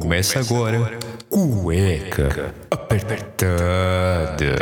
Começa agora, cueca apertada.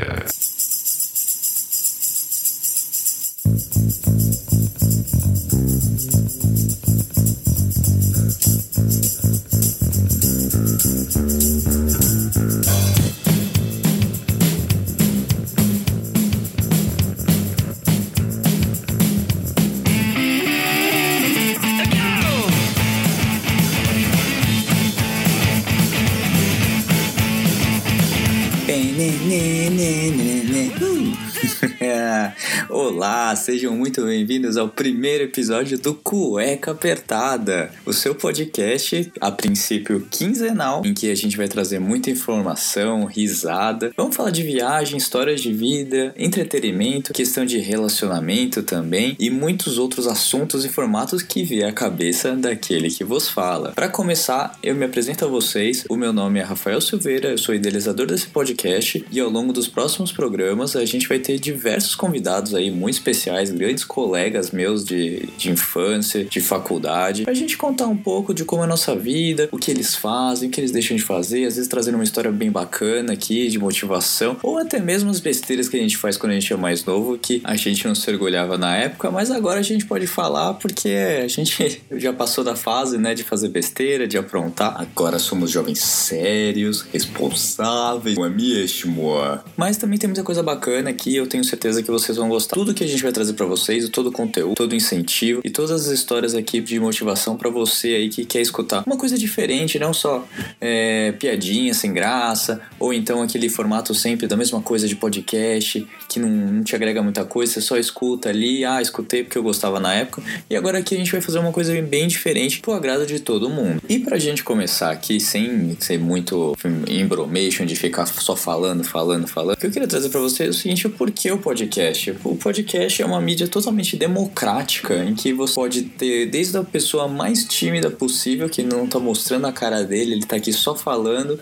Primeiro episódio do Cueca Apertada, o seu podcast, a princípio quinzenal, em que a gente vai trazer muita informação, risada. Vamos falar de viagem, histórias de vida, entretenimento, questão de relacionamento também e muitos outros assuntos e formatos que vier à cabeça daquele que vos fala. Para começar, eu me apresento a vocês. O meu nome é Rafael Silveira, eu sou idealizador desse podcast e ao longo dos próximos programas a gente vai ter diversos convidados aí muito especiais, grandes colegas meus de, de infância, de faculdade, pra gente contar um pouco de como é a nossa vida, o que eles fazem, o que eles deixam de fazer, às vezes trazendo uma história bem bacana aqui, de motivação, ou até mesmo as besteiras que a gente faz quando a gente é mais novo, que a gente não se orgulhava na época, mas agora a gente pode falar porque a gente já passou da fase, né, de fazer besteira, de aprontar. Agora somos jovens sérios, responsáveis, não é mesmo? Mas também tem muita coisa bacana aqui, eu tenho certeza que vocês vão gostar. Tudo que a gente vai trazer para vocês, todo o conteúdo, todo o incentivo e todas as histórias aqui de motivação para você aí que quer escutar uma coisa diferente, não só é, piadinha sem graça, ou então aquele formato sempre da mesma coisa de podcast que não, não te agrega muita coisa, você só escuta ali, ah, escutei porque eu gostava na época, e agora aqui a gente vai fazer uma coisa bem diferente pro agrado de todo mundo. E pra gente começar aqui, sem ser muito embromation de ficar só falando, falando, falando, o que eu queria trazer para você é o seguinte, o porquê o podcast? O podcast é uma mídia totalmente democrática, em que você pode ter desde a pessoa mais tímida possível, que não tá mostrando a cara dele, ele tá aqui só falando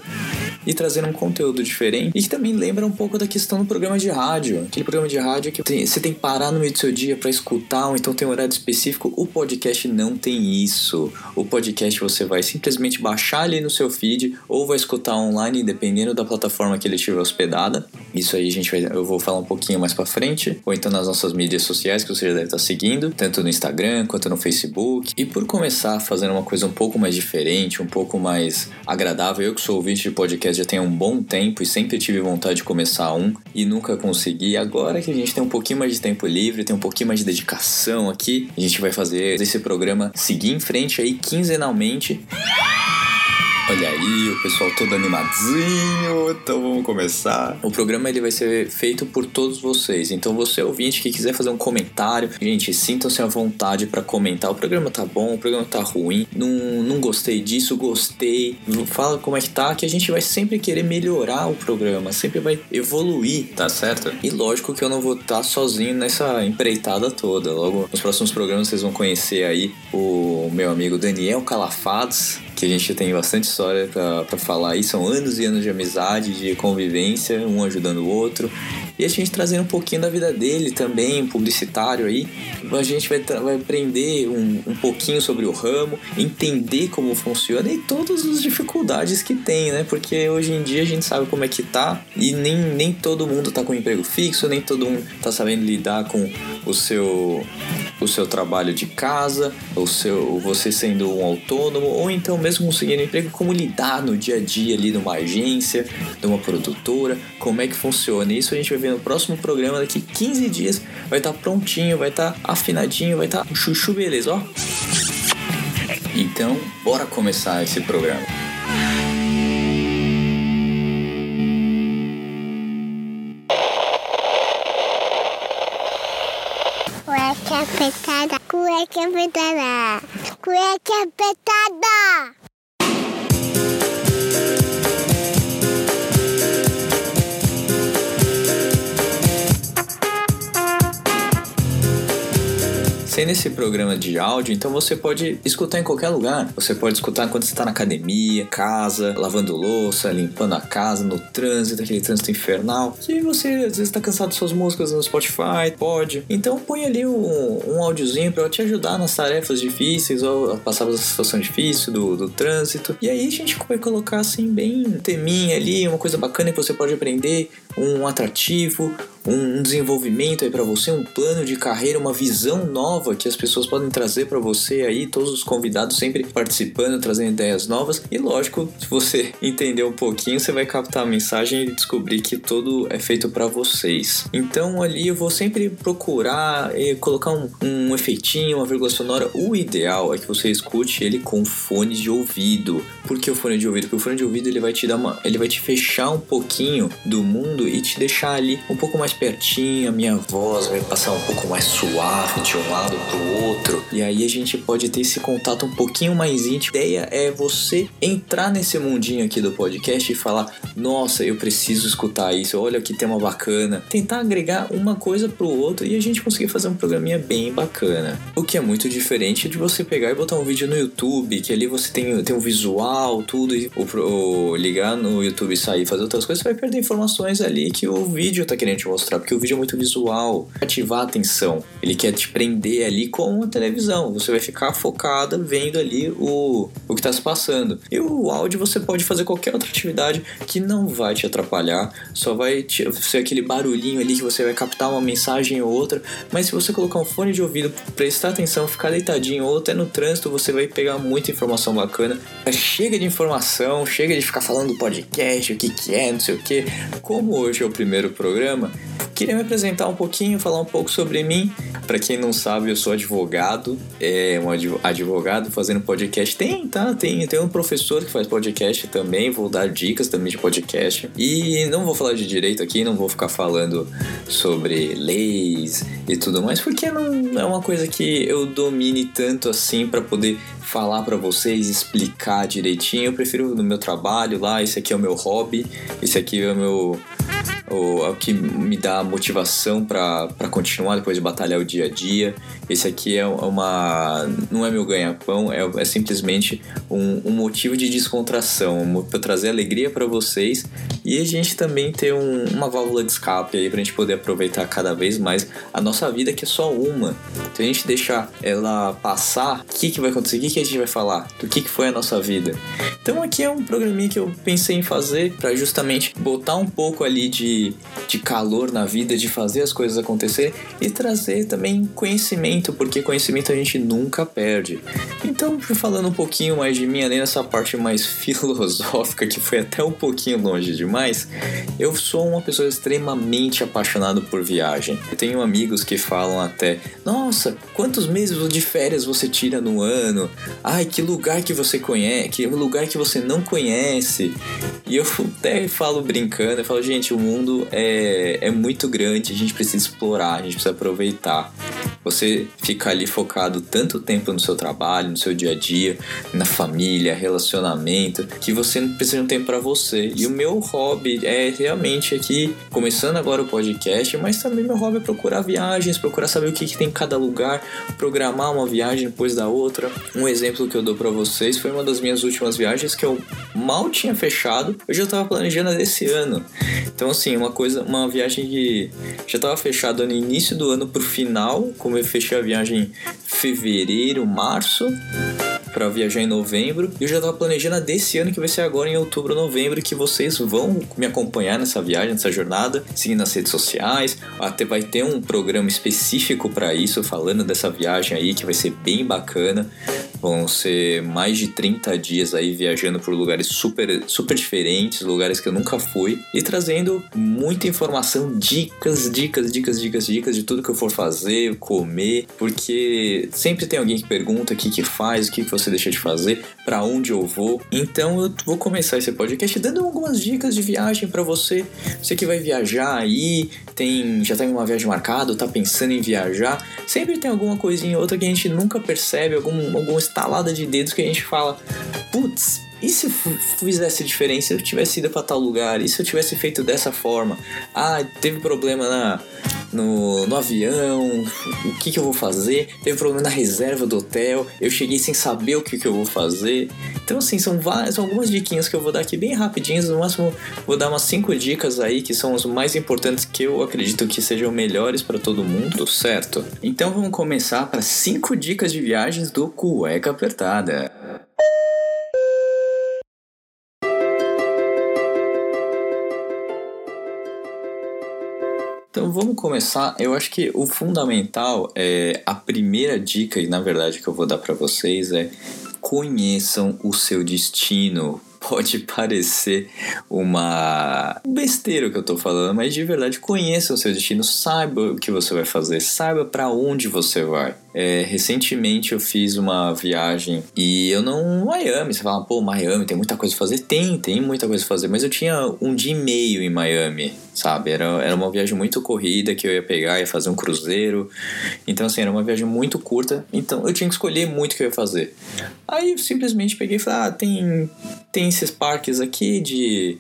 e trazendo um conteúdo diferente, e que também lembra um pouco da questão do programa de rádio, aquele programa de rádio que você tem que parar no meio do seu dia para escutar, ou então tem um horário específico. O podcast não tem isso. O podcast você vai simplesmente baixar ali no seu feed ou vai escutar online, dependendo da plataforma que ele estiver hospedada. Isso aí a gente vai, eu vou falar um pouquinho mais para frente, ou então nas nossas mídias sociais que você já deve estar seguindo, tanto no Instagram quanto no Facebook. E por começar fazendo uma coisa um pouco mais diferente, um pouco mais agradável, eu que sou ouvinte de podcast já tenho um bom tempo e sempre tive vontade de começar um e nunca consegui. Agora que a gente tem um pouquinho mais de tempo livre, tem um pouquinho mais de dedicação aqui, a gente vai fazer esse programa seguir em frente aí quinzenalmente. Olha aí, o pessoal todo animadinho. Então vamos começar. O programa ele vai ser feito por todos vocês. Então você ouvinte que quiser fazer um comentário, gente, sintam-se à vontade para comentar. O programa tá bom, o programa tá ruim. Não, não gostei disso, gostei. Fala como é que tá, que a gente vai sempre querer melhorar o programa, sempre vai evoluir, tá certo? E lógico que eu não vou estar tá sozinho nessa empreitada toda. Logo nos próximos programas vocês vão conhecer aí o meu amigo Daniel Calafados, que a gente tem bastante história para falar aí. São anos e anos de amizade, de convivência, um ajudando o outro. E a gente trazendo um pouquinho da vida dele também, um publicitário aí. A gente vai, vai aprender um, um pouquinho sobre o ramo, entender como funciona e todas as dificuldades que tem, né? Porque hoje em dia a gente sabe como é que tá e nem, nem todo mundo tá com emprego fixo, nem todo mundo tá sabendo lidar com o seu o seu trabalho de casa, o seu você sendo um autônomo ou então mesmo conseguindo emprego, como lidar no dia a dia ali numa agência, numa produtora, como é que funciona. Isso a gente vai ver no próximo programa daqui 15 dias, vai estar tá prontinho, vai estar tá afinadinho, vai estar tá chuchu beleza, ó. Então, bora começar esse programa. Cueca apertada, cueca apertada, cueca apertada. Tendo esse programa de áudio, então você pode escutar em qualquer lugar. Você pode escutar quando você está na academia, casa, lavando louça, limpando a casa, no trânsito, aquele trânsito infernal. Se você às vezes está cansado de suas músicas no Spotify, pode. Então põe ali um, um áudiozinho para te ajudar nas tarefas difíceis ou passar por essa situação difícil do, do trânsito. E aí a gente vai colocar assim bem teminha ali, uma coisa bacana que você pode aprender, um atrativo, um desenvolvimento aí para você, um plano de carreira, uma visão nova que as pessoas podem trazer para você aí, todos os convidados sempre participando, trazendo ideias novas. E lógico, se você entender um pouquinho, você vai captar a mensagem e descobrir que todo é feito para vocês. Então ali eu vou sempre procurar eh, colocar um, um efeitinho, uma vírgula sonora. O ideal é que você escute ele com fone de ouvido. Por que o fone de ouvido? Porque o fone de ouvido ele vai te dar uma, ele vai te fechar um pouquinho do mundo e te deixar ali um pouco mais pertinho, a minha voz vai passar um pouco mais suave de um lado pro outro. E aí a gente pode ter esse contato um pouquinho mais íntimo. A ideia é você entrar nesse mundinho aqui do podcast e falar: "Nossa, eu preciso escutar isso. Olha que tema bacana". Tentar agregar uma coisa pro outro e a gente conseguir fazer um programinha bem bacana. O que é muito diferente de você pegar e botar um vídeo no YouTube, que ali você tem, tem um visual, tudo, e ou, ligar no YouTube e sair fazer outras coisas, você vai perder informações ali que o vídeo tá querendo te mostrar, porque o vídeo é muito visual, ativar a atenção. Ele quer te prender ali com a televisão. Você vai ficar focada vendo ali o, o que está se passando. E o áudio você pode fazer qualquer outra atividade que não vai te atrapalhar, só vai te, ser aquele barulhinho ali que você vai captar uma mensagem ou outra. Mas se você colocar um fone de ouvido, prestar atenção, ficar deitadinho ou até no trânsito, você vai pegar muita informação bacana. Chega de informação, chega de ficar falando do podcast, o que, que é, não sei o que. Como hoje é o primeiro programa, queria me apresentar um pouquinho, falar um pouco sobre mim. Para quem não sabe, eu sou advogado, é um advogado fazendo podcast. Tem, tá? Tem, tem um professor que faz podcast também, vou dar dicas também de podcast. E não vou falar de direito aqui, não vou ficar falando sobre leis e tudo mais, porque não é uma coisa que eu domine tanto assim para poder falar para vocês, explicar direitinho. Eu prefiro no meu trabalho lá, esse aqui é o meu hobby, esse aqui é o meu é o que me dá motivação para continuar depois de batalhar o dia a dia. Esse aqui é uma. não é meu ganha-pão, é, é simplesmente um, um motivo de descontração, para trazer alegria para vocês e a gente também ter um, uma válvula de escape aí pra gente poder aproveitar cada vez mais a nossa vida, que é só uma. Se a gente deixar ela passar, o que, que vai acontecer? O que, que a gente vai falar? Do que, que foi a nossa vida? Então aqui é um programinha que eu pensei em fazer para justamente botar um pouco ali de de, calor na vida, de fazer as coisas acontecer e trazer também conhecimento, porque conhecimento a gente nunca perde. Então, falando um pouquinho mais de mim, além dessa parte mais filosófica, que foi até um pouquinho longe demais, eu sou uma pessoa extremamente apaixonada por viagem. Eu tenho amigos que falam até: Nossa, quantos meses de férias você tira no ano? Ai, que lugar que você conhece, que lugar que você não conhece. E eu até falo brincando, eu falo, gente, mundo é, é muito grande, a gente precisa explorar, a gente precisa aproveitar. Você fica ali focado tanto tempo no seu trabalho, no seu dia a dia, na família, relacionamento, que você não precisa de um tempo para você. E o meu hobby é realmente aqui, começando agora o podcast, mas também meu hobby é procurar viagens, procurar saber o que, que tem em cada lugar, programar uma viagem depois da outra. Um exemplo que eu dou para vocês foi uma das minhas últimas viagens que eu mal tinha fechado, eu já estava planejando desse ano. Então, assim, uma coisa, uma viagem que já estava fechada no início do ano pro final, como eu fechei a viagem em fevereiro, março para viajar em novembro. E eu já tava planejando a desse ano que vai ser agora em outubro, novembro, que vocês vão me acompanhar nessa viagem, nessa jornada, seguindo nas redes sociais. Até vai ter um programa específico para isso, falando dessa viagem aí que vai ser bem bacana. Vão ser mais de 30 dias aí viajando por lugares super, super diferentes, lugares que eu nunca fui, e trazendo muita informação, dicas, dicas, dicas, dicas, dicas de tudo que eu for fazer, comer, porque sempre tem alguém que pergunta o que, que faz, o que, que você deixa de fazer, para onde eu vou. Então eu vou começar esse podcast dando algumas dicas de viagem para você, você que vai viajar aí, tem já tem uma viagem marcada, tá pensando em viajar, sempre tem alguma coisinha ou outra que a gente nunca percebe, algum, alguma estalada de dedos que a gente fala, putz, e se fizesse diferença, se eu tivesse ido para tal lugar? E se eu tivesse feito dessa forma? Ah, teve problema na no, no avião, o que, que eu vou fazer. Teve problema na reserva do hotel, eu cheguei sem saber o que, que eu vou fazer. Então, assim, são, várias, são algumas diquinhas que eu vou dar aqui bem rapidinhas. No máximo, vou dar umas 5 dicas aí que são as mais importantes que eu acredito que sejam melhores para todo mundo, certo? Então, vamos começar para 5 dicas de viagens do Cueca Apertada. Então vamos começar. Eu acho que o fundamental é a primeira dica, e na verdade que eu vou dar para vocês é conheçam o seu destino. Pode parecer uma besteira que eu tô falando, mas de verdade conheça o seu destino, saiba o que você vai fazer, saiba para onde você vai. É, recentemente eu fiz uma viagem e eu não. Miami, você fala, pô, Miami tem muita coisa a fazer. Tem, tem muita coisa a fazer, mas eu tinha um dia e meio em Miami, sabe? Era, era uma viagem muito corrida que eu ia pegar, ia fazer um cruzeiro. Então, assim, era uma viagem muito curta. Então eu tinha que escolher muito o que eu ia fazer. Aí eu simplesmente peguei e falei, ah, tem, tem esses parques aqui de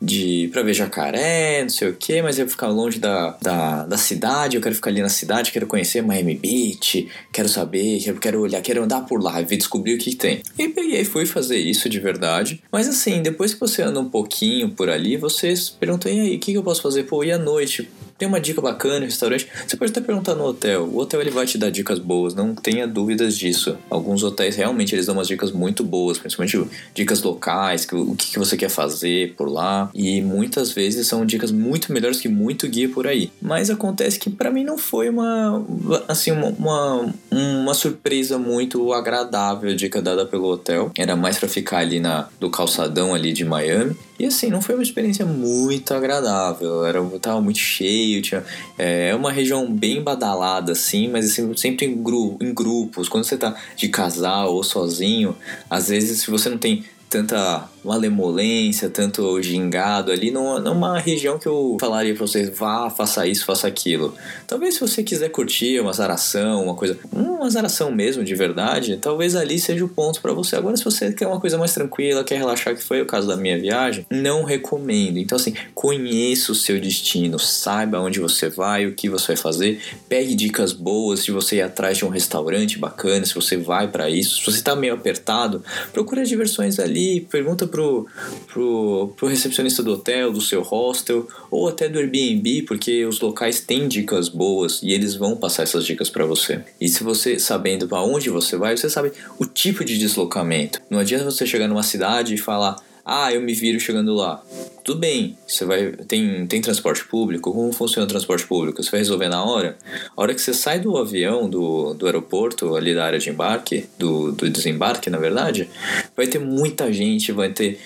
de pra ver jacaré, não sei o que, mas eu vou ficar longe da, da, da cidade, eu quero ficar ali na cidade, quero conhecer Miami Beach, quero saber, quero, quero olhar, quero andar por lá, ver descobrir o que, tem. E peguei, fui fazer isso de verdade. Mas assim, depois que você anda um pouquinho por ali, você pergunta, e aí, o que, que eu posso fazer? Pô, e à noite? Tem uma dica bacana, restaurante. Você pode até perguntar no hotel. O hotel ele vai te dar dicas boas, não tenha dúvidas disso. Alguns hotéis realmente eles dão umas dicas muito boas, principalmente dicas locais, o que, você quer fazer por lá. E muitas vezes são dicas muito melhores que muito guia por aí. Mas acontece que para mim não foi uma assim uma, uma, surpresa muito agradável a dica dada pelo hotel. Era mais para ficar ali na do calçadão ali de Miami. E assim, não foi uma experiência muito agradável. Era, tava muito cheio, tinha, é uma região bem badalada, assim, mas assim, sempre em, gru, em grupos. Quando você tá de casal ou sozinho, às vezes se você não tem tanta malemolência, tanto gingado ali, numa, numa região que eu falaria pra vocês, vá, faça isso, faça aquilo. Talvez se você quiser curtir uma zaração, uma coisa, uma zaração mesmo, de verdade, talvez ali seja o ponto para você. Agora, se você quer uma coisa mais tranquila, quer relaxar, que foi o caso da minha viagem, não recomendo. Então, assim, conheça o seu destino, saiba onde você vai, o que você vai fazer, pegue dicas boas de você ir atrás de um restaurante bacana, se você vai para isso. Se você tá meio apertado, procura diversões ali, pergunta pro, pro, pro recepcionista do hotel, do seu hostel, ou até do Airbnb, porque os locais têm dicas boas e eles vão passar essas dicas para você. E se você sabendo para onde você vai, você sabe o tipo de deslocamento. Não adianta você chegar numa cidade e falar ah, eu me viro chegando lá. Tudo bem, você vai. Tem, tem transporte público? Como funciona o transporte público? Você vai resolver na hora? A hora que você sai do avião, do, do aeroporto, ali da área de embarque, do, do desembarque, na verdade, vai ter muita gente, vai ter,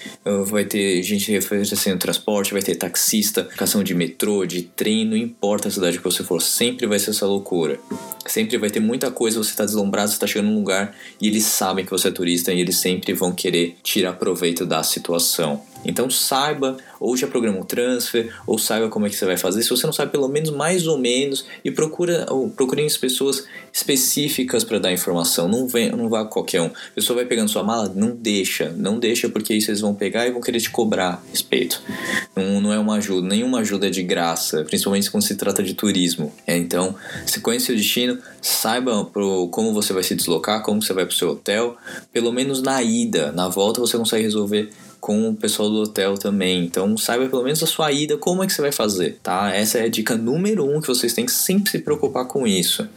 vai ter gente oferecendo transporte, vai ter taxista, aplicação de metrô, de trem, não importa a cidade que você for, sempre vai ser essa loucura. Sempre vai ter muita coisa, você está deslumbrado, você está chegando num lugar e eles sabem que você é turista e eles sempre vão querer tirar proveito da situação. Então saiba, ou já programa um transfer, ou saiba como é que você vai fazer. Se você não sabe, pelo menos mais ou menos, e procura, ou procure as pessoas específicas para dar informação. Não, vem, não vá qualquer um. A pessoa vai pegando sua mala, não deixa, não deixa, porque isso eles vão pegar e vão querer te cobrar respeito. Não, não é uma ajuda, nenhuma ajuda é de graça, principalmente quando se trata de turismo. É, então, se conhece o destino, saiba pro, como você vai se deslocar, como você vai para o seu hotel, pelo menos na ida, na volta você consegue resolver com o pessoal do hotel também. Então saiba pelo menos a sua ida, como é que você vai fazer, tá? Essa é a dica número um que vocês têm que sempre se preocupar com isso.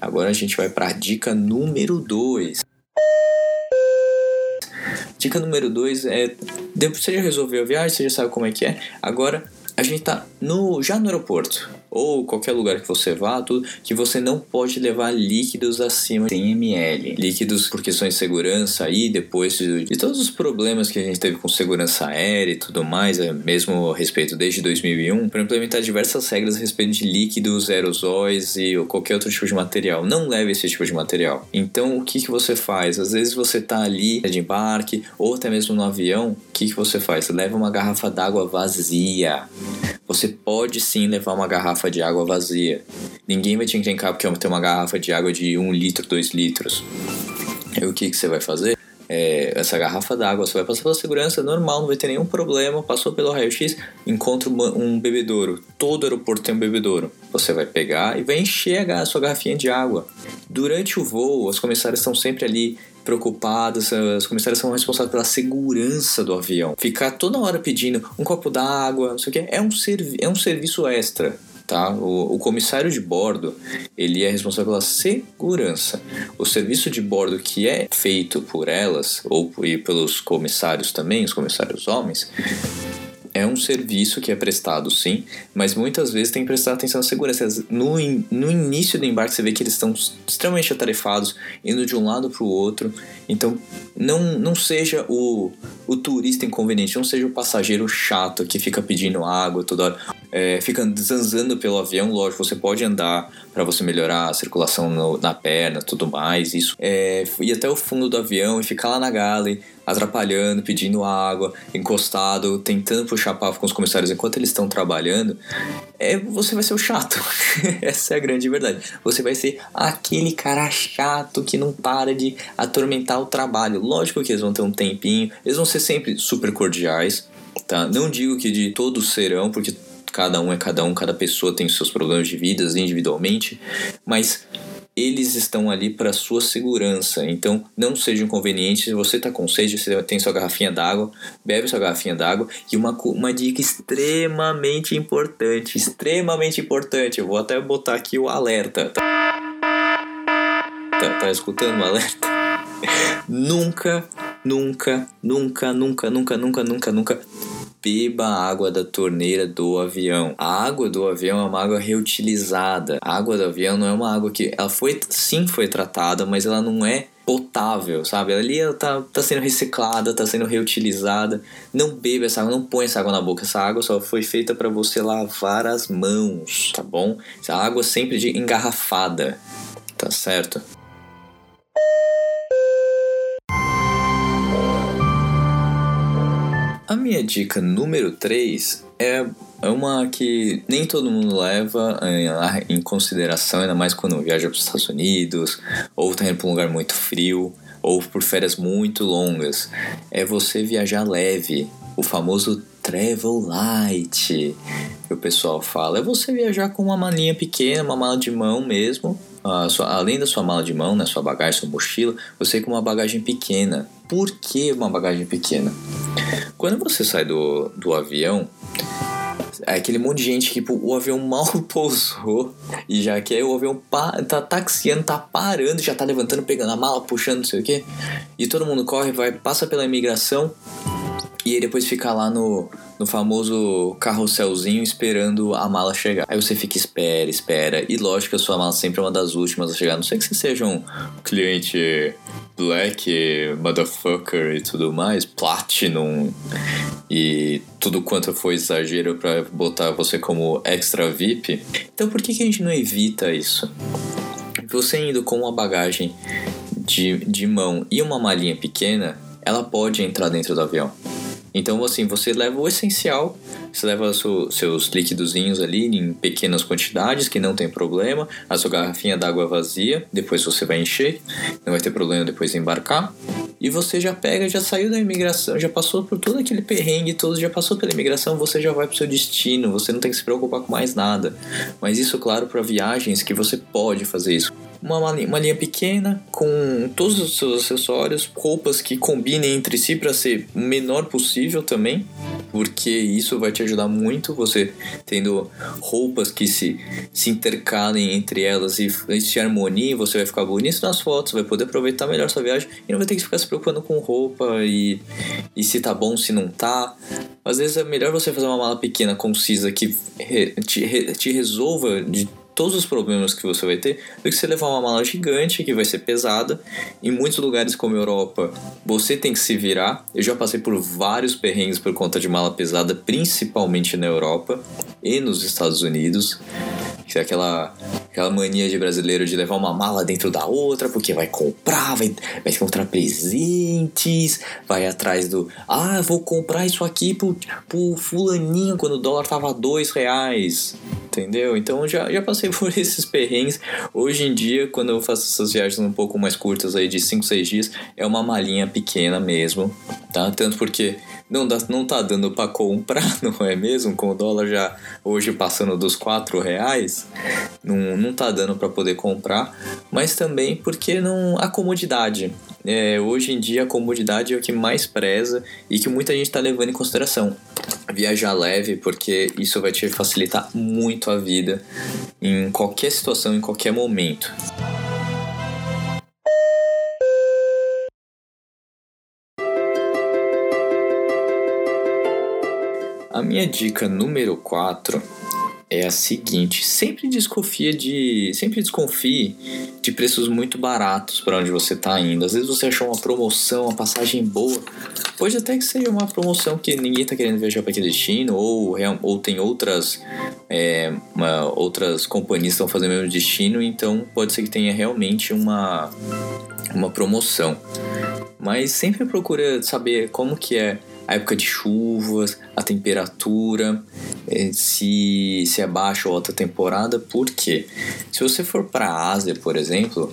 Agora a gente vai para a dica número dois. Dica número dois é: você já resolveu a viagem, você já sabe como é que é. Agora a gente tá no, já no aeroporto ou qualquer lugar que você vá, tudo, que você não pode levar líquidos acima de 100 ml. Líquidos por questões de segurança aí, depois de, de, todos os problemas que a gente teve com segurança aérea e tudo mais, é, mesmo a respeito desde 2001, para implementar diversas regras a respeito de líquidos, aerosóis e qualquer outro tipo de material. Não leve esse tipo de material. Então, o que, que você faz? Às vezes você tá ali de embarque ou até mesmo no avião, o que, que você faz? Você leva uma garrafa d'água vazia. Você pode sim levar uma garrafa de água vazia. Ninguém vai te encrencar porque tem uma garrafa de água de 1 litro, 2 litros. E o que, que você vai fazer? é, essa garrafa d'água, você vai passar pela segurança normal, não vai ter nenhum problema, passou pelo raio-x, encontra uma, um bebedouro. Todo aeroporto tem um bebedouro. Você vai pegar e vai encher a, sua garrafinha de água. Durante o voo, os comissários estão sempre ali preocupados, os comissários são responsáveis pela segurança do avião. Ficar toda hora pedindo um copo d'água, não sei o que, é um, servi é um serviço extra. Tá? O, o, comissário de bordo ele é responsável pela segurança. O serviço de bordo que é feito por elas ou e pelos comissários também, os comissários homens, é um serviço que é prestado, sim, mas muitas vezes tem que prestar atenção na segurança. No, in, no início do embarque, você vê que eles estão extremamente atarefados, indo de um lado para o outro. Então, não, não seja o, o turista inconveniente, não seja o passageiro chato que fica pedindo água toda hora, é, fica zanzando pelo avião. Lógico, você pode andar para você melhorar a circulação no, na perna, tudo mais. Isso é ir até o fundo do avião e ficar lá na galley atrapalhando, pedindo água, encostado, tentando puxar papo com os comissários enquanto eles estão trabalhando, é, você vai ser o chato. Essa é a grande verdade. Você vai ser aquele cara chato que não para de atormentar o trabalho. Lógico que eles vão ter um tempinho, eles vão ser sempre super cordiais, tá? Não digo que de todos serão, porque cada um é cada um, cada pessoa tem seus problemas de vidas individualmente, mas eles estão ali para sua segurança. Então, não seja inconveniente. Se você está com sede, você tem sua garrafinha d'água, bebe sua garrafinha d'água. E uma, uma dica extremamente importante, extremamente importante. Eu vou até botar aqui o alerta. Tá, tá, tá escutando o alerta? nunca, nunca, nunca, nunca, nunca, nunca, nunca, nunca beba a água da torneira do avião. A água do avião é uma água reutilizada. A água do avião não é uma água que ela foi sim foi tratada, mas ela não é potável, sabe? Ali ela tá, tá sendo reciclada, tá sendo reutilizada. Não beba essa água, não põe essa água na boca. Essa água só foi feita para você lavar as mãos, tá bom? Essa água sempre de engarrafada, tá certo? A minha dica número 3 é, é uma que nem todo mundo leva em, em consideração, ainda mais quando viaja para os Estados Unidos, ou está indo para um lugar muito frio, ou por férias muito longas. É você viajar leve, o famoso travel light, que o pessoal fala. É você viajar com uma malinha pequena, uma mala de mão mesmo, sua, além da sua mala de mão, né, sua bagagem, sua mochila, você com uma bagagem pequena. Por que uma bagagem pequena? Quando você sai do, do avião, é aquele monte de gente que tipo, o avião mal pousou e já quer o avião tá taxiando, tá parando, já tá levantando, pegando a mala, puxando, não sei o que. E todo mundo corre, vai, passa pela imigração e aí depois fica lá no, no famoso carrosselzinho esperando a mala chegar. Aí você fica, espera, espera. E lógico que a sua mala sempre é uma das últimas a chegar. Não sei que você seja um cliente black, motherfucker e tudo mais, platinum e tudo quanto foi exagero para botar você como extra VIP. Então por que, que a gente não evita isso? Você indo com uma bagagem de, de mão e uma malinha pequena, ela pode entrar dentro do avião. Então, assim, você leva o essencial, você leva seu, seus líquidozinhos ali em pequenas quantidades, que não tem problema, a sua garrafinha d'água vazia, depois você vai encher, não vai ter problema depois de embarcar. E você já pega, já saiu da imigração, já passou por todo aquele perrengue todo, já passou pela imigração, você já vai pro seu destino, você não tem que se preocupar com mais nada. Mas isso, claro, para viagens que você pode fazer isso uma, uma linha pequena com todos os seus acessórios, roupas que combinem entre si para ser o menor possível também, porque isso vai te ajudar muito você tendo roupas que se, se intercalem entre elas e se harmoniem, você vai ficar bonito nas fotos, vai poder aproveitar melhor sua viagem e não vai ter que ficar se preocupando com roupa e, e se tá bom, se não tá. Às vezes é melhor você fazer uma mala pequena, concisa, que te, te resolva de todos os problemas que você vai ter do que você levar uma mala gigante que vai ser pesada. Em muitos lugares como a Europa, você tem que se virar. Eu já passei por vários perrengues por conta de mala pesada, principalmente na Europa e nos Estados Unidos. Que é aquela, aquela mania de brasileiro de levar uma mala dentro da outra, porque vai comprar, vai, vai encontrar presentes, vai atrás do. Ah, vou comprar isso aqui pro, pro fulaninho quando o dólar tava dois reais. Entendeu? Então já, já passei por esses perrengues. Hoje em dia, quando eu faço essas viagens um pouco mais curtas aí de 5, 6 dias, é uma malinha pequena mesmo, tá? Tanto porque não, dá, não tá dando para comprar, não é mesmo? Com o dólar já hoje passando dos 4 reais, não, não tá dando para poder comprar, mas também porque não a comodidade. É, hoje em dia a comodidade é o que mais preza e que muita gente está levando em consideração. Viajar leve, porque isso vai te facilitar muito a vida em qualquer situação, em qualquer momento. A minha dica número 4 é a seguinte: sempre desconfia de, sempre desconfie de preços muito baratos para onde você está indo. Às vezes você achou uma promoção, uma passagem boa, pode até que seja uma promoção que ninguém está querendo viajar para aquele destino ou ou tem outras é, uma, outras companhias estão fazendo o mesmo destino, então pode ser que tenha realmente uma uma promoção. Mas sempre procura saber como que é a época de chuvas, a temperatura, se, se é baixa ou alta temporada, por quê? Se você for para a Ásia, por exemplo,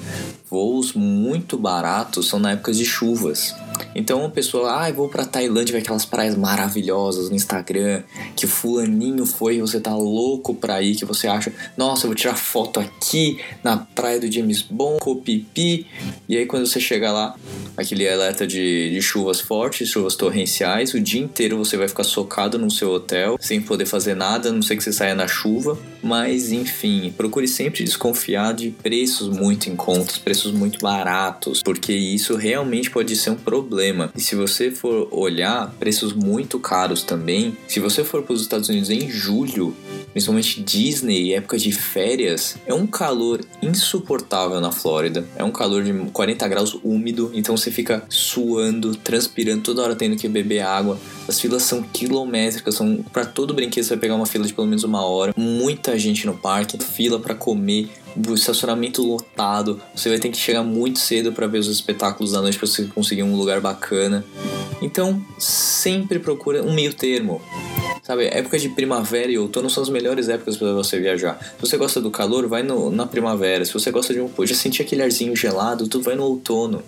voos muito baratos são na época de chuvas. Então a pessoa, ah, vou pra Tailândia, ver aquelas praias maravilhosas no Instagram, que o fulaninho foi você tá louco pra ir, que você acha, nossa, eu vou tirar foto aqui na praia do James Bond, Copipi. E aí quando você chega lá, aquele alerta de, de chuvas fortes, chuvas torrenciais, o dia inteiro você vai ficar socado no seu hotel, sem poder fazer nada, a não sei que você saia na chuva. Mas enfim, procure sempre desconfiar de preços muito em contas, preços muito baratos, porque isso realmente pode ser um problema. E se você for olhar preços muito caros também, se você for para os Estados Unidos em julho, principalmente Disney, época de férias, é um calor insuportável na Flórida. É um calor de 40 graus úmido, então você fica suando, transpirando toda hora tendo que beber água. As filas são quilométricas, são para todo brinquedo você vai pegar uma fila de pelo menos uma hora. Muita gente no parque, fila para comer, estacionamento lotado. Você vai ter que chegar muito cedo para ver os espetáculos da noite para você conseguir um lugar bacana. Então, sempre procura um meio termo. Sabe, época de primavera e outono são as melhores épocas para você viajar. Se você gosta do calor, vai no, na primavera. Se você gosta de um já sentir aquele arzinho gelado, tu vai no outono.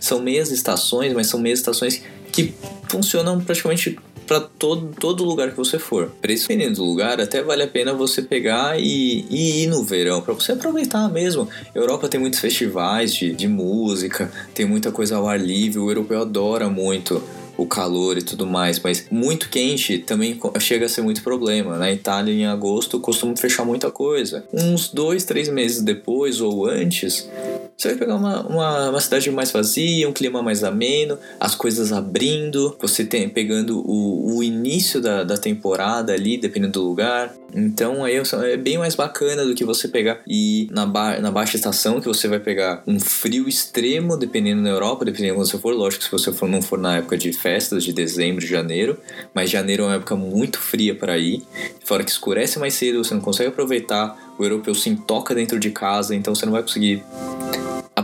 São meias estações, mas são meias estações que funcionam praticamente para todo, todo lugar que você for. Dependendo do lugar, até vale a pena você pegar e, e ir no verão, para você aproveitar mesmo. Europa tem muitos festivais de, de música, tem muita coisa ao ar livre, o europeu adora muito o calor e tudo mais, mas muito quente também chega a ser muito problema. Na Itália, em agosto, costuma fechar muita coisa. Uns dois, três meses depois ou antes, você vai pegar uma, uma, uma, cidade mais vazia, um clima mais ameno, as coisas abrindo, você tem pegando o, o início da, da temporada ali, dependendo do lugar. Então aí é bem mais bacana do que você pegar e na, ba na baixa estação que você vai pegar um frio extremo, dependendo na Europa, dependendo quando você for, lógico, se você for, não for na época de festas de dezembro, janeiro, mas janeiro é uma época muito fria para ir, fora que escurece mais cedo, você não consegue aproveitar, o europeu se intoca dentro de casa, então você não vai conseguir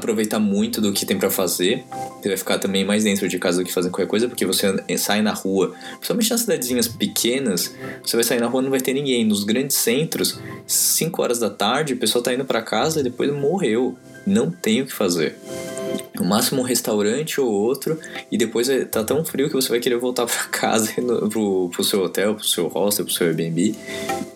aproveitar muito do que tem para fazer. Você vai ficar também mais dentro de casa do que fazendo qualquer coisa, porque você sai na rua, principalmente nas cidadezinhas pequenas, você vai sair na rua não vai ter ninguém. Nos grandes centros, 5 horas da tarde, o pessoal tá indo para casa e depois morreu. Não tem o que fazer no máximo um restaurante ou outro, e depois é, tá tão frio que você vai querer voltar para casa, pro, pro seu hotel, pro seu hostel, pro seu Airbnb.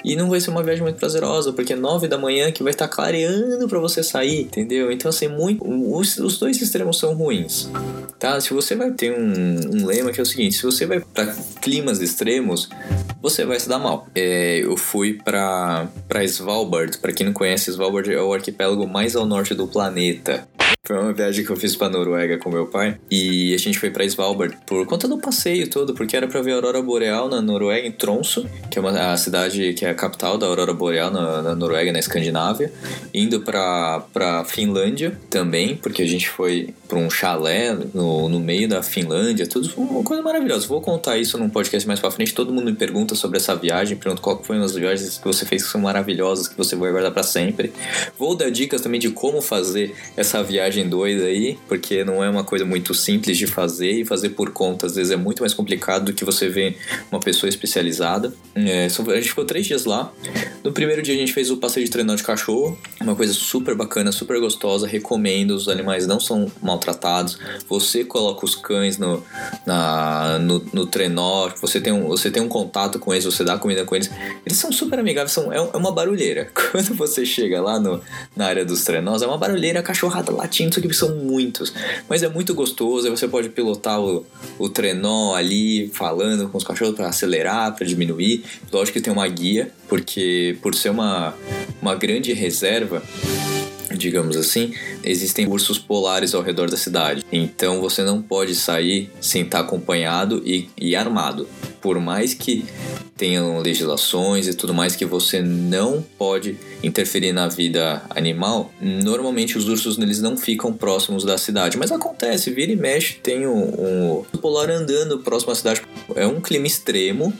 E não vai ser uma viagem muito prazerosa, porque é 9 da manhã que vai estar tá clareando para você sair, entendeu? Então, assim, muito, os, os dois extremos são ruins, tá? Se você vai ter um, um lema que é o seguinte: se você vai para climas extremos, você vai se dar mal. É, eu fui para Svalbard, para quem não conhece, Svalbard é o arquipélago mais ao norte do planeta. Foi uma viagem que eu fiz pra Noruega com meu pai. E a gente foi pra Svalbard por conta do passeio todo, porque era pra ver a Aurora Boreal na Noruega, em Tromsø, que é uma, a cidade que é a capital da Aurora Boreal na, na Noruega, na Escandinávia. Indo pra, pra Finlândia também, porque a gente foi pra um chalé no, no meio da Finlândia, tudo uma coisa maravilhosa. Vou contar isso num podcast mais pra frente. Todo mundo me pergunta sobre essa viagem, pergunta qual foi uma das viagens que você fez que são maravilhosas, que você vai guardar para sempre. Vou dar dicas também de como fazer essa viagem doida aí, porque não é uma coisa muito simples de fazer e fazer por conta às vezes é muito mais complicado do que você ver uma pessoa especializada. É, a gente ficou três dias lá. No primeiro dia a gente fez o passeio de treinador de cachorro, uma coisa super bacana, super gostosa. Recomendo, os animais não são maltratados. Você coloca os cães no, na, no, no trenó, você tem, um, você tem um contato com eles, você dá comida com eles. Eles são super amigáveis, são, é, é uma barulheira. Quando você chega lá no, na área dos trenós, é uma barulheira, cachorrada latindo, isso aqui são muitos. Mas é muito gostoso, aí você pode pilotar o, o trenó ali, falando com os cachorros para acelerar, para diminuir. Lógico que tem uma guia, porque por ser uma, uma grande reserva, digamos assim, existem ursos polares ao redor da cidade. Então você não pode sair sem estar acompanhado e, e armado. Por mais que tenham legislações e tudo mais que você não pode interferir na vida animal, normalmente os ursos eles não ficam próximos da cidade. Mas acontece, vira e mexe, tem um, um polar andando próximo à cidade. É um clima extremo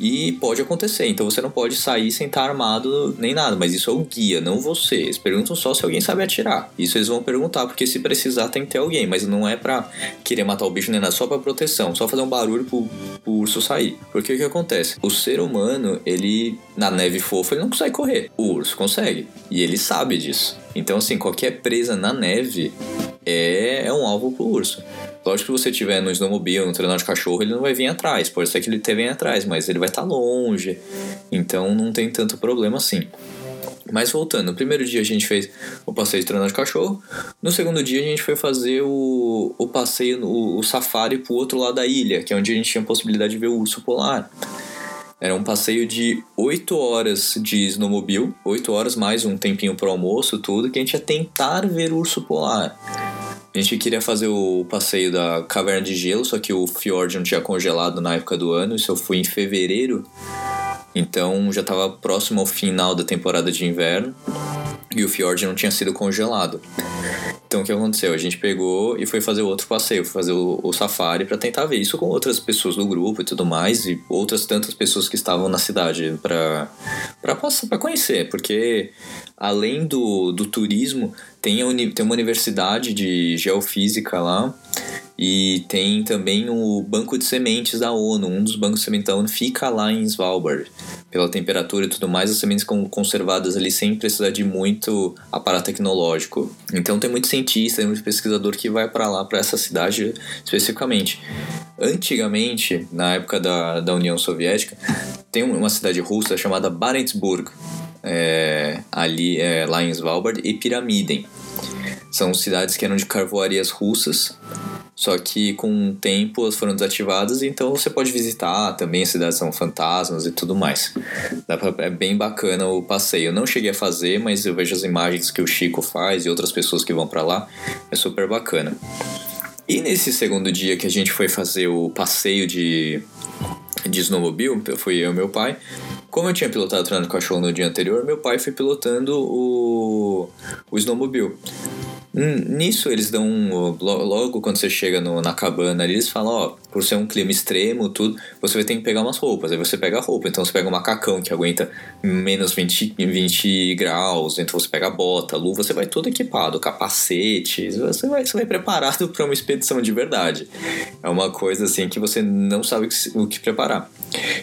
e pode acontecer. Então você não pode sair sem estar armado nem nada. Mas isso é o guia, não você. Eles perguntam só se alguém sabe atirar. Isso eles vão perguntar, porque se precisar tem que ter alguém. Mas não é pra querer matar o bicho nem nada, só pra proteção. Só fazer um barulho pro, pro urso sair. Porque o que acontece? O ser humano, ele, na neve fofa, ele não consegue correr. O urso consegue. E ele sabe disso. Então, assim, qualquer presa na neve é, é um alvo pro urso. Lógico que você tiver no snowmobile, no treinador de cachorro, ele não vai vir atrás. Pode ser que ele te venha atrás, mas ele vai estar tá longe. Então não tem tanto problema assim. Mas voltando, no primeiro dia a gente fez o passeio de treinador de cachorro. No segundo dia a gente foi fazer o, o passeio, o, o safari pro outro lado da ilha, que é onde a gente tinha a possibilidade de ver o urso polar. Era um passeio de 8 horas de snowmobile, 8 horas mais um tempinho pro almoço, tudo, que a gente ia tentar ver o urso polar. A gente queria fazer o passeio da caverna de gelo, só que o fiord não tinha congelado na época do ano, isso eu fui em fevereiro. Então já estava próximo ao final da temporada de inverno e o fiord não tinha sido congelado. Então o que aconteceu? A gente pegou e foi fazer outro passeio, fazer o, o safari para tentar ver isso com outras pessoas do grupo e tudo mais e outras tantas pessoas que estavam na cidade para para passar para conhecer, porque além do, do turismo tem, a, tem uma universidade de geofísica lá e tem também o banco de sementes da ONU. Um dos bancos de sementes da ONU fica lá em Svalbard. Pela temperatura e tudo mais, as sementes ficam conservadas ali sem precisar de muito aparato tecnológico. Então tem muito cientista, tem muito pesquisador que vai para lá, para essa cidade especificamente. Antigamente, na época da, da União Soviética, tem uma cidade russa chamada Barentsburg. É, ali é, lá em Svalbard e Piramiden. São cidades que eram de carvoarias russas só que com o tempo elas foram desativadas, então você pode visitar também, cidades são fantasmas e tudo mais. Pra, é bem bacana o passeio. Eu não cheguei a fazer, mas eu vejo as imagens que o Chico faz e outras pessoas que vão para lá. É super bacana. E nesse segundo dia que a gente foi fazer o passeio de, de snowmobile, fui eu e meu pai. Como eu tinha pilotado o treinando cachorro no dia anterior, meu pai foi pilotando o, o snowmobile. Nisso eles dão. Logo quando você chega no, na cabana ali, eles falam: ó, por ser um clima extremo, tudo, você vai ter que pegar umas roupas. Aí você pega a roupa. Então você pega um macacão que aguenta menos 20, 20 graus. Então você pega a bota, a luva, você vai todo equipado, capacete. Você vai, você vai preparado para uma expedição de verdade. É uma coisa assim que você não sabe o que preparar.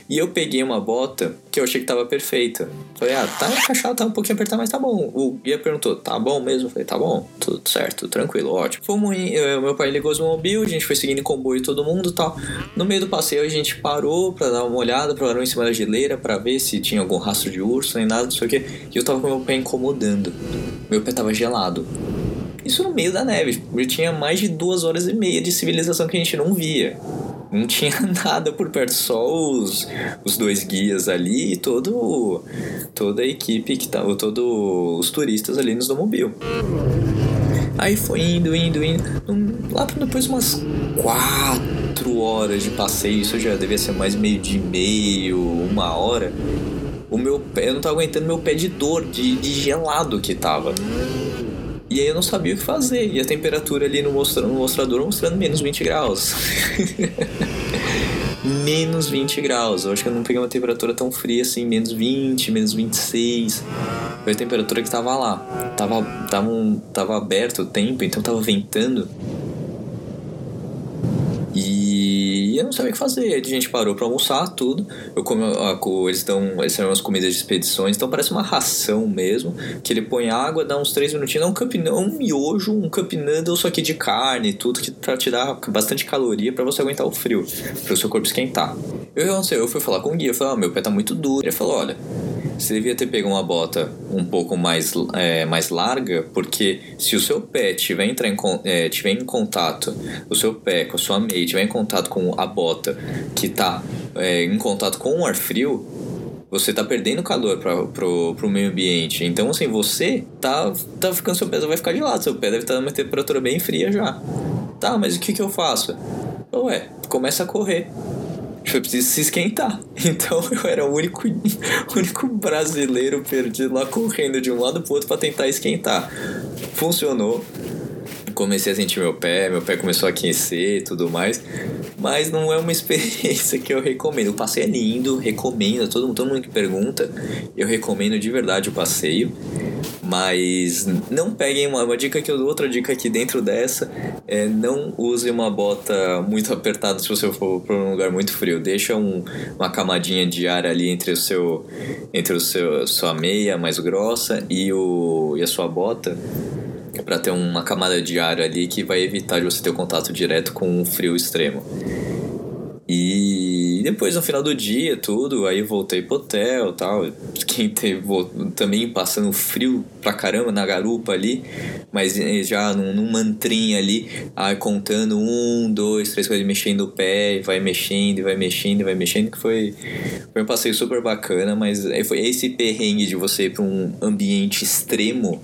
E eu peguei uma bota que eu achei que tava perfeita. Falei, ah, tá encaixado, tá um pouquinho apertado, mas tá bom. O guia perguntou, tá bom mesmo? Falei, tá bom, tudo certo, tranquilo, ótimo. Fomos em, eu, meu pai ligou os mobile, a gente foi seguindo em comboio todo mundo tal. No meio do passeio a gente parou pra dar uma olhada, parou em cima da geleira pra ver se tinha algum rastro de urso, nem nada, não sei o que. E eu tava com meu pé incomodando. Meu pé tava gelado. Isso no meio da neve. Eu tinha mais de duas horas e meia de civilização que a gente não via não tinha nada por perto, só os, os dois guias ali e todo, toda a equipe que tava, todos os turistas ali no snowmobile. Aí foi indo, indo, indo. Lá depois umas quatro horas de passeio, isso já devia ser mais meio de meio, uma hora. O meu pé, eu não tava aguentando meu pé de dor, de, de gelado que tava. E aí eu não sabia o que fazer. E a temperatura ali no, no mostrador mostrando menos 20 graus. menos 20 graus. Eu acho que eu não peguei uma temperatura tão fria assim, menos 20, menos 26. Foi a temperatura que tava lá. Tava, tava, um, tava aberto o tempo, então tava ventando. Não sabia o que fazer. A gente parou pra almoçar tudo. Eu come, eles dão eles são umas comidas de expedições, então parece uma ração mesmo. Que ele põe água, dá uns 3 minutinhos, dá um cup, um miojo, um noodle, só que de carne, tudo que pra te dar bastante caloria para você aguentar o frio, para o seu corpo esquentar. Eu, eu fui falar com o guia, eu falei, ah, meu pé tá muito duro. Ele falou, olha, você devia ter pego uma bota um pouco mais, é, mais larga, porque se o seu pé tiver, entrar em, é, tiver em contato, o seu pé com a sua meia tiver em contato com a bota que está é, em contato com o ar frio, você tá perdendo calor para pro, pro meio ambiente. Então, assim, você tá, tá ficando, seu pé vai ficar de lado, seu pé deve estar tá numa temperatura bem fria já. Tá, mas o que que eu faço? Ué, começa a correr foi preciso se esquentar. Então eu era o único, único brasileiro perdido lá correndo de um lado pro outro para tentar esquentar. Funcionou. Comecei a sentir meu pé, meu pé começou a aquecer e tudo mais. Mas não é uma experiência que eu recomendo. O passeio é lindo, recomendo. Todo, todo mundo que pergunta, eu recomendo de verdade o passeio. Mas não peguem uma, uma dica que eu dou, outra dica aqui dentro dessa é não use uma bota muito apertada se você for para um lugar muito frio. Deixa um, uma camadinha de ar ali entre o seu entre o seu sua meia mais grossa e o e a sua bota para ter uma camada de ar ali que vai evitar de você ter o contato direto com o frio extremo. E depois no final do dia, tudo, aí voltei pro hotel tal. Quem teve, também passando frio pra caramba na garupa ali, mas eh, já num, num ali, aí contando um, dois, três coisas, mexendo o pé, vai mexendo, vai mexendo, vai mexendo, que foi, foi um passeio super bacana, mas eh, foi esse perrengue de você ir pra um ambiente extremo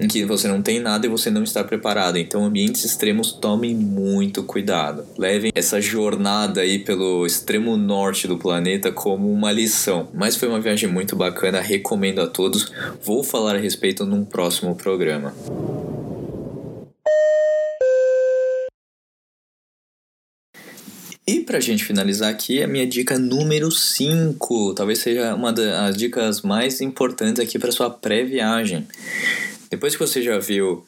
em que você não tem nada e você não está preparado. Então, ambientes extremos, tomem muito cuidado. Levem essa jornada aí pelo extremo norte do planeta como uma lição. Mas foi uma viagem muito bacana, recomendo a todos. Vou falar a respeito num próximo programa. E pra gente finalizar aqui, a minha dica número 5, talvez seja uma das dicas mais importantes aqui para sua pré-viagem. Depois que você já viu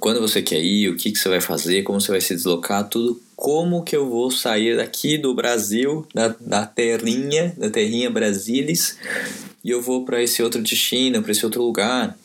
quando você quer ir, o que, que você vai fazer, como você vai se deslocar, tudo, como que eu vou sair daqui do Brasil, da, da terrinha, da terrinha Brasilis, e eu vou para esse outro destino, para esse outro lugar.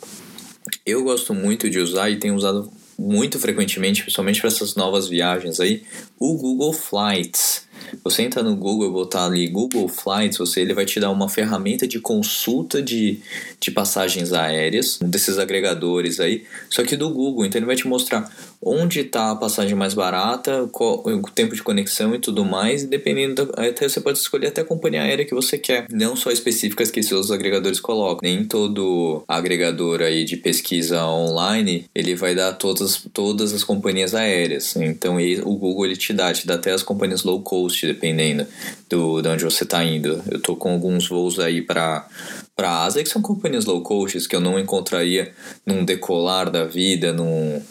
Eu gosto muito de usar e tenho usado muito frequentemente, principalmente para essas novas viagens aí, o Google Flights. Você entra no Google e botar ali Google Flights, você, ele vai te dar uma ferramenta de consulta de, de passagens aéreas, desses agregadores aí, só que do Google. Então ele vai te mostrar onde está a passagem mais barata, qual, o tempo de conexão e tudo mais, e dependendo, até você pode escolher até a companhia aérea que você quer, não só específicas que seus agregadores colocam. Nem todo agregador aí de pesquisa online, ele vai dar todas, todas as companhias aéreas. Então ele, o Google ele te dá, te dá até as companhias low cost, dependendo do, de onde você está indo. Eu tô com alguns voos aí para para a Ásia, que são companhias low cost que eu não encontraria num decolar da vida, num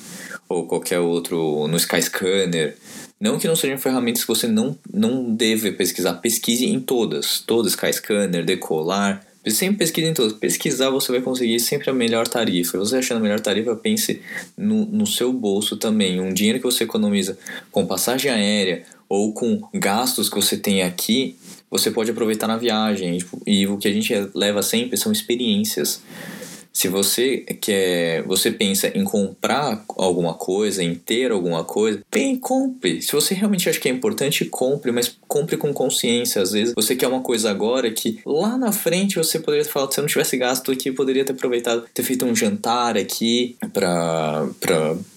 ou qualquer outro no Skyscanner. Não que não sejam ferramentas que você não, não deve pesquisar, pesquise em todas, todas, Skyscanner, Decolar, sempre pesquise em todas. Pesquisar você vai conseguir sempre a melhor tarifa. Você achando a melhor tarifa, pense no, no seu bolso também. Um dinheiro que você economiza com passagem aérea ou com gastos que você tem aqui, você pode aproveitar na viagem. E o que a gente leva sempre são experiências. Se você quer, você pensa em comprar alguma coisa, em ter alguma coisa, bem, compre. Se você realmente acha que é importante, compre, mas compre com consciência. Às vezes você quer uma coisa agora que lá na frente você poderia ter falado, se eu não tivesse gasto aqui, poderia ter aproveitado, ter feito um jantar aqui pra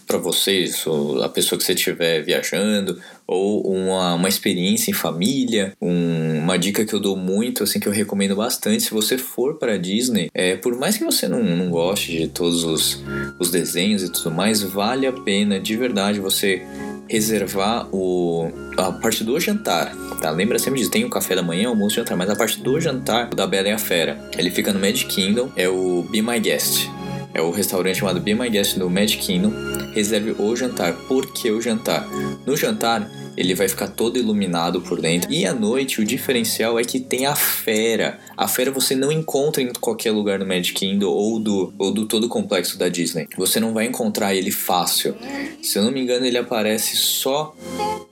para vocês, ou a pessoa que você estiver viajando, ou uma, uma experiência em família, um, uma dica que eu dou muito, assim, que eu recomendo bastante, se você for para Disney, é, por mais que você não, não goste de todos os, os desenhos e tudo mais, vale a pena de verdade você reservar o, a parte do jantar, tá? Lembra sempre disso, tem o café da manhã, almoço e jantar, mas a parte do jantar da Bela e a Fera, ele fica no Magic Kingdom, é o Be My Guest. É o restaurante chamado Be My Guest do Magic Kingdom. Reserve o jantar. Por que o jantar? No jantar, ele vai ficar todo iluminado por dentro. E à noite, o diferencial é que tem a fera. A fera você não encontra em qualquer lugar do Magic Kingdom ou do, ou do todo o complexo da Disney. Você não vai encontrar ele fácil. Se eu não me engano, ele aparece só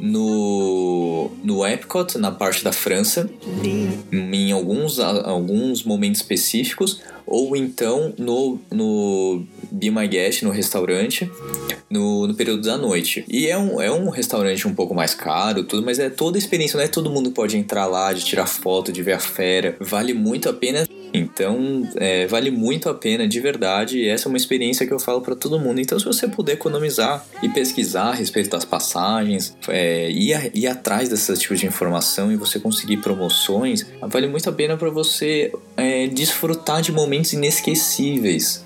no, no Epcot, na parte da França, em alguns, alguns momentos específicos, ou então no, no Be My Guest, no restaurante, no, no período da noite. E é um, é um restaurante um pouco mais caro, tudo, mas é toda a experiência, não é todo mundo pode entrar lá, de tirar foto, de ver a fera. Vale muito a pena então, é, vale muito a pena, de verdade, essa é uma experiência que eu falo para todo mundo. Então, se você puder economizar e pesquisar a respeito das passagens, é, ir, ir atrás desses tipos de informação e você conseguir promoções, vale muito a pena para você é, desfrutar de momentos inesquecíveis.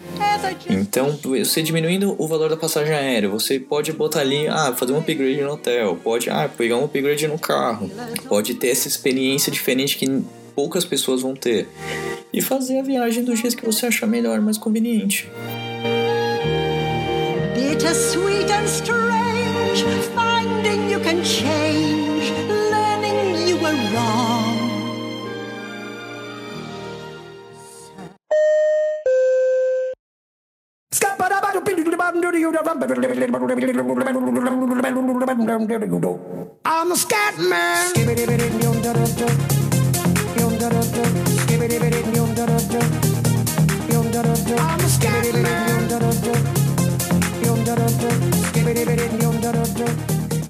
Então, você diminuindo o valor da passagem aérea, você pode botar ali, ah, fazer um upgrade no hotel, pode, ah, pegar um upgrade no carro, pode ter essa experiência diferente que poucas pessoas vão ter. E fazer a viagem do jeito que você achar melhor, mais conveniente. Bittersweet and strange, finding you can change, learning you were wrong. I'm a scat man.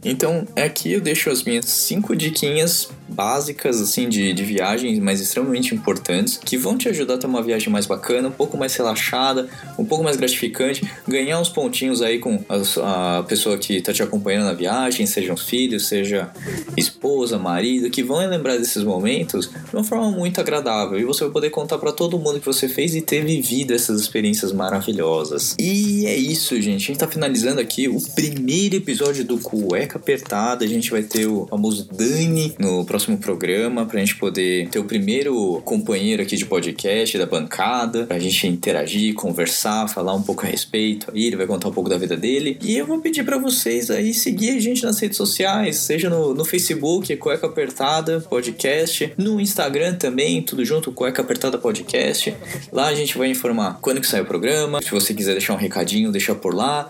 Então, aqui eu deixo as minhas cinco diquinhas básicas assim de, de viagens, mas extremamente importantes, que vão te ajudar a ter uma viagem mais bacana, um pouco mais relaxada, um pouco mais gratificante, ganhar uns pontinhos aí com a, a pessoa que está te acompanhando na viagem, sejam filhos, seja esposa, marido, que vão lembrar desses momentos de uma forma muito agradável e você vai poder contar para todo mundo que você fez e ter vivido essas experiências maravilhosas. E é isso, gente. A gente tá finalizando aqui o primeiro episódio do Cueca Apertada. A gente vai ter o famoso Dani no próximo programa pra gente poder ter o primeiro companheiro aqui de podcast da bancada, pra gente interagir, conversar, falar um pouco a respeito. Aí ele vai contar um pouco da vida dele. E eu vou pedir para vocês aí seguir a gente nas redes sociais, seja no, no Facebook, Cueca Apertada Podcast, no Instagram também, tudo junto, Cueca Apertada Podcast. Lá a gente vai informar quando que sai o programa. Se você quiser deixar um recadinho, deixa por lá.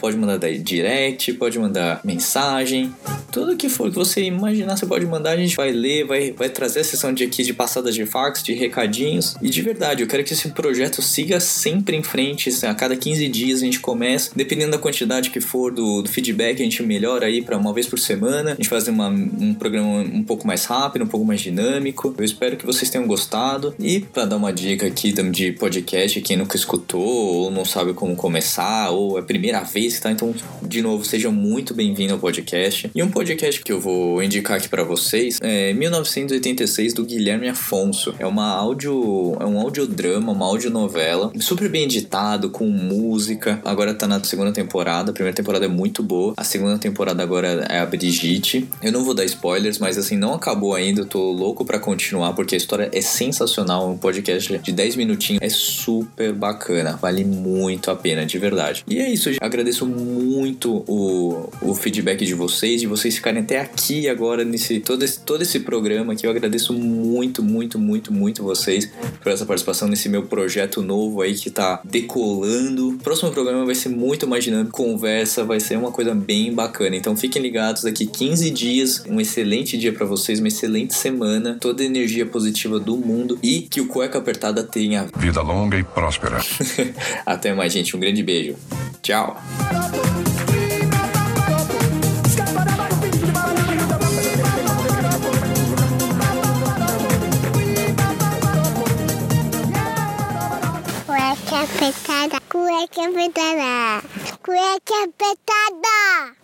Pode mandar direct, pode mandar mensagem. Tudo que for que você imaginar, você pode mandar. A gente vai ler, vai, vai trazer a sessão de aqui de passadas de fax, de recadinhos. E de verdade, eu quero que esse projeto siga sempre em frente. A cada 15 dias a gente começa, dependendo da quantidade que for do, do feedback, a gente melhora aí para uma vez por semana. A gente faz uma, um programa um pouco mais rápido, um pouco mais dinâmico. Eu espero que vocês tenham gostado. E para dar uma dica aqui de podcast, quem nunca escutou ou não sabe como começar, ou é a primeira vez tá, então, de novo, seja muito bem-vindo ao podcast. E um podcast que eu vou indicar aqui para vocês é 1986 do Guilherme Afonso. É uma áudio, é um audiodrama, uma audionovela, super bem editado, com música. Agora tá na segunda temporada. A primeira temporada é muito boa. A segunda temporada agora é a Brigitte. Eu não vou dar spoilers, mas assim, não acabou ainda. Eu tô louco para continuar porque a história é sensacional. Um podcast de 10 minutinhos é super bacana. Vale muito a pena, de verdade. E é isso. Agradeço muito o, o feedback de vocês, de vocês ficarem até aqui agora nesse todo esse, todo esse programa aqui. Eu agradeço muito, muito, muito, muito vocês por essa participação nesse meu projeto novo aí que tá decolando. O próximo programa vai ser muito mais dinâmico, conversa, vai ser uma coisa bem bacana. Então fiquem ligados daqui 15 dias, um excelente dia para vocês, uma excelente semana, toda a energia positiva do mundo e que o Cueca Apertada tenha vida longa e próspera. Até mais, gente. Um grande beijo. Tchau. Apertada, cueca apertada. Cueca apertada.